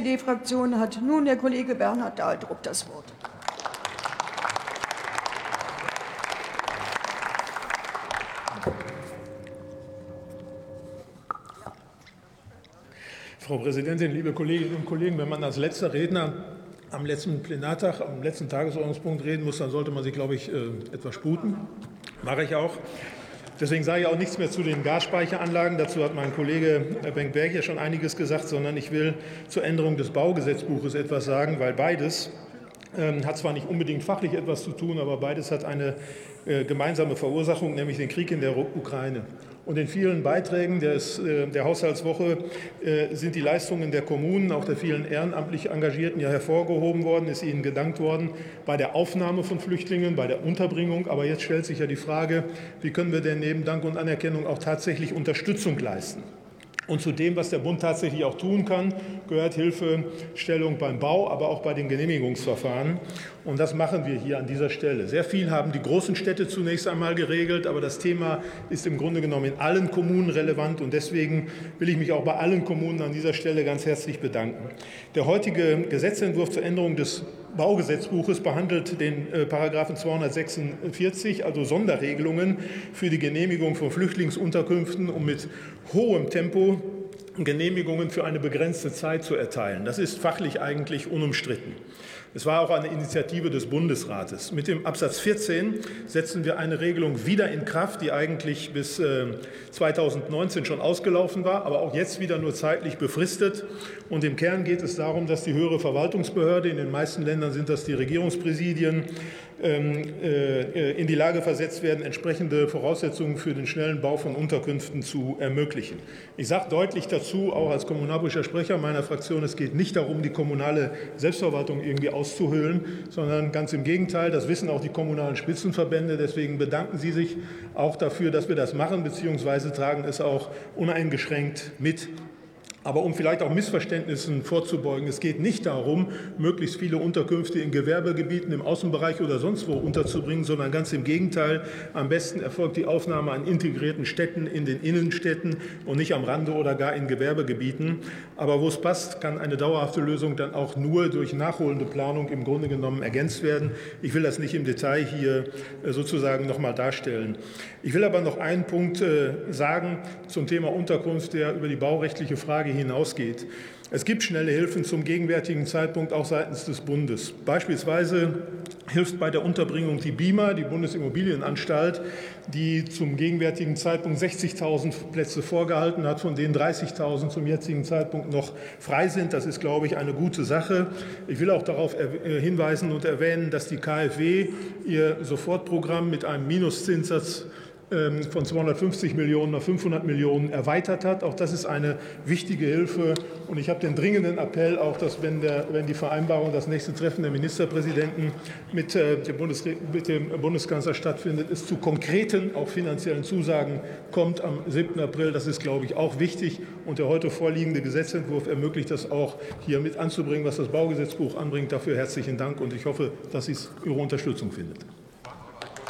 SPD-Fraktion hat nun der Kollege Bernhard Dahldruck das Wort. Frau Präsidentin, liebe Kolleginnen und Kollegen! Wenn man als letzter Redner am letzten Plenartag, am letzten Tagesordnungspunkt reden muss, dann sollte man sich, glaube ich, äh, etwas sputen. Mache ich auch. Deswegen sage ich auch nichts mehr zu den Gasspeicheranlagen. Dazu hat mein Kollege Benk-Berg ja schon einiges gesagt, sondern ich will zur Änderung des Baugesetzbuches etwas sagen, weil beides ähm, hat zwar nicht unbedingt fachlich etwas zu tun, aber beides hat eine äh, gemeinsame Verursachung, nämlich den Krieg in der Ukraine. Und in vielen Beiträgen des, äh, der Haushaltswoche äh, sind die Leistungen der Kommunen, auch der vielen ehrenamtlich Engagierten, ja hervorgehoben worden, ist ihnen gedankt worden bei der Aufnahme von Flüchtlingen, bei der Unterbringung. Aber jetzt stellt sich ja die Frage, wie können wir denn neben Dank und Anerkennung auch tatsächlich Unterstützung leisten? Und zu dem, was der Bund tatsächlich auch tun kann, gehört Hilfestellung beim Bau, aber auch bei den Genehmigungsverfahren. Und das machen wir hier an dieser Stelle. Sehr viel haben die großen Städte zunächst einmal geregelt, aber das Thema ist im Grunde genommen in allen Kommunen relevant. Und deswegen will ich mich auch bei allen Kommunen an dieser Stelle ganz herzlich bedanken. Der heutige Gesetzentwurf zur Änderung des Baugesetzbuches behandelt den äh, Paragraphen 246, also Sonderregelungen für die Genehmigung von Flüchtlingsunterkünften, um mit hohem Tempo Genehmigungen für eine begrenzte Zeit zu erteilen. Das ist fachlich eigentlich unumstritten. Es war auch eine Initiative des Bundesrates. Mit dem Absatz 14 setzen wir eine Regelung wieder in Kraft, die eigentlich bis 2019 äh, schon ausgelaufen war, aber auch jetzt wieder nur zeitlich befristet. Und im Kern geht es darum, dass die höhere Verwaltungsbehörde, in den meisten Ländern sind das die Regierungspräsidien, in die Lage versetzt werden, entsprechende Voraussetzungen für den schnellen Bau von Unterkünften zu ermöglichen. Ich sage deutlich dazu, auch als kommunalpolitischer Sprecher meiner Fraktion, es geht nicht darum, die kommunale Selbstverwaltung irgendwie auszuhöhlen, sondern ganz im Gegenteil, das wissen auch die kommunalen Spitzenverbände. Deswegen bedanken sie sich auch dafür, dass wir das machen, beziehungsweise tragen es auch uneingeschränkt mit. Aber um vielleicht auch Missverständnissen vorzubeugen, es geht nicht darum, möglichst viele Unterkünfte in Gewerbegebieten, im Außenbereich oder sonst wo unterzubringen, sondern ganz im Gegenteil. Am besten erfolgt die Aufnahme an integrierten Städten in den Innenstädten und nicht am Rande oder gar in Gewerbegebieten. Aber wo es passt, kann eine dauerhafte Lösung dann auch nur durch nachholende Planung im Grunde genommen ergänzt werden. Ich will das nicht im Detail hier äh, sozusagen noch mal darstellen. Ich will aber noch einen Punkt äh, sagen zum Thema Unterkunft, der über die baurechtliche Frage Frage hinausgeht. Es gibt schnelle Hilfen zum gegenwärtigen Zeitpunkt auch seitens des Bundes. Beispielsweise hilft bei der Unterbringung die BIMA, die Bundesimmobilienanstalt, die zum gegenwärtigen Zeitpunkt 60.000 Plätze vorgehalten hat, von denen 30.000 zum jetzigen Zeitpunkt noch frei sind. Das ist, glaube ich, eine gute Sache. Ich will auch darauf äh, hinweisen und erwähnen, dass die KfW ihr Sofortprogramm mit einem Minuszinssatz von 250 Millionen auf 500 Millionen erweitert hat. Auch das ist eine wichtige Hilfe. Und ich habe den dringenden Appell, auch dass, wenn, der, wenn die Vereinbarung, das nächste Treffen der Ministerpräsidenten mit, äh, dem, Bundes, mit dem Bundeskanzler stattfindet, es zu konkreten, auch finanziellen Zusagen kommt am 7. April. Das ist, glaube ich, auch wichtig. Und der heute vorliegende Gesetzentwurf ermöglicht das auch, hier mit anzubringen, was das Baugesetzbuch anbringt. Dafür herzlichen Dank. Und ich hoffe, dass es Ihre Unterstützung findet.